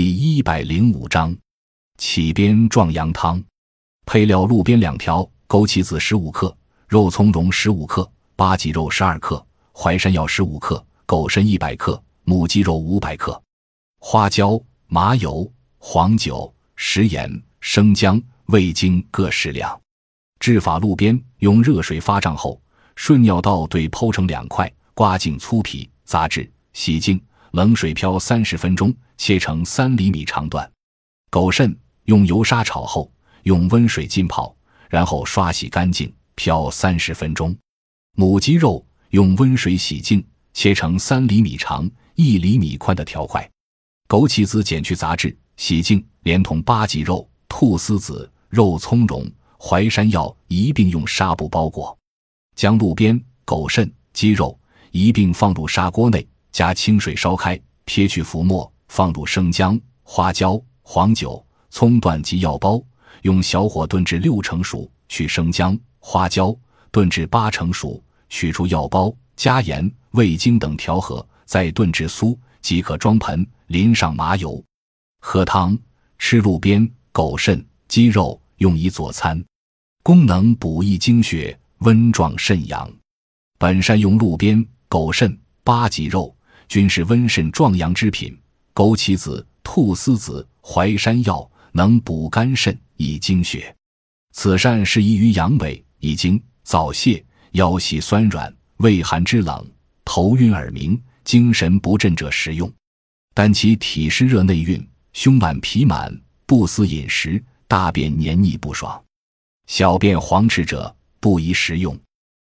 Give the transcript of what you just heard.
第一百零五章，起边壮阳汤。配料：鹿鞭两条，枸杞子十五克，肉苁蓉十五克，八脊肉十二克，淮山药十五克，狗参一百克，母鸡肉五百克，花椒、麻油、黄酒、食盐、生姜、味精各适量。制法：鹿鞭用热水发胀后，顺尿道对剖成两块，刮净粗皮，杂质，洗净，冷水漂三十分钟。切成三厘米长段，狗肾用油沙炒后，用温水浸泡，然后刷洗干净，漂三十分钟。母鸡肉用温水洗净，切成三厘米长、一厘米宽的条块。枸杞子剪去杂质，洗净，连同八脊肉、菟丝子、肉苁蓉、淮山药一并用纱布包裹，将鹿鞭、狗肾、鸡肉一并放入砂锅内，加清水烧开，撇去浮沫。放入生姜、花椒、黄酒、葱段及药包，用小火炖至六成熟，去生姜、花椒，炖至八成熟，取出药包，加盐、味精等调和，再炖至酥，即可装盆，淋上麻油，喝汤。吃鹿鞭、狗肾、鸡肉，用以佐餐，功能补益精血，温壮肾阳。本善用鹿鞭、狗肾、八脊肉，均是温肾壮阳之品。枸杞子、菟丝子、淮山药能补肝肾、益精血，此膳适宜于阳痿、遗精、早泄、腰膝酸软、畏寒肢冷、头晕耳鸣、精神不振者食用。但其体湿热内蕴、胸满皮满、不思饮食、大便黏腻不爽、小便黄赤者不宜食用。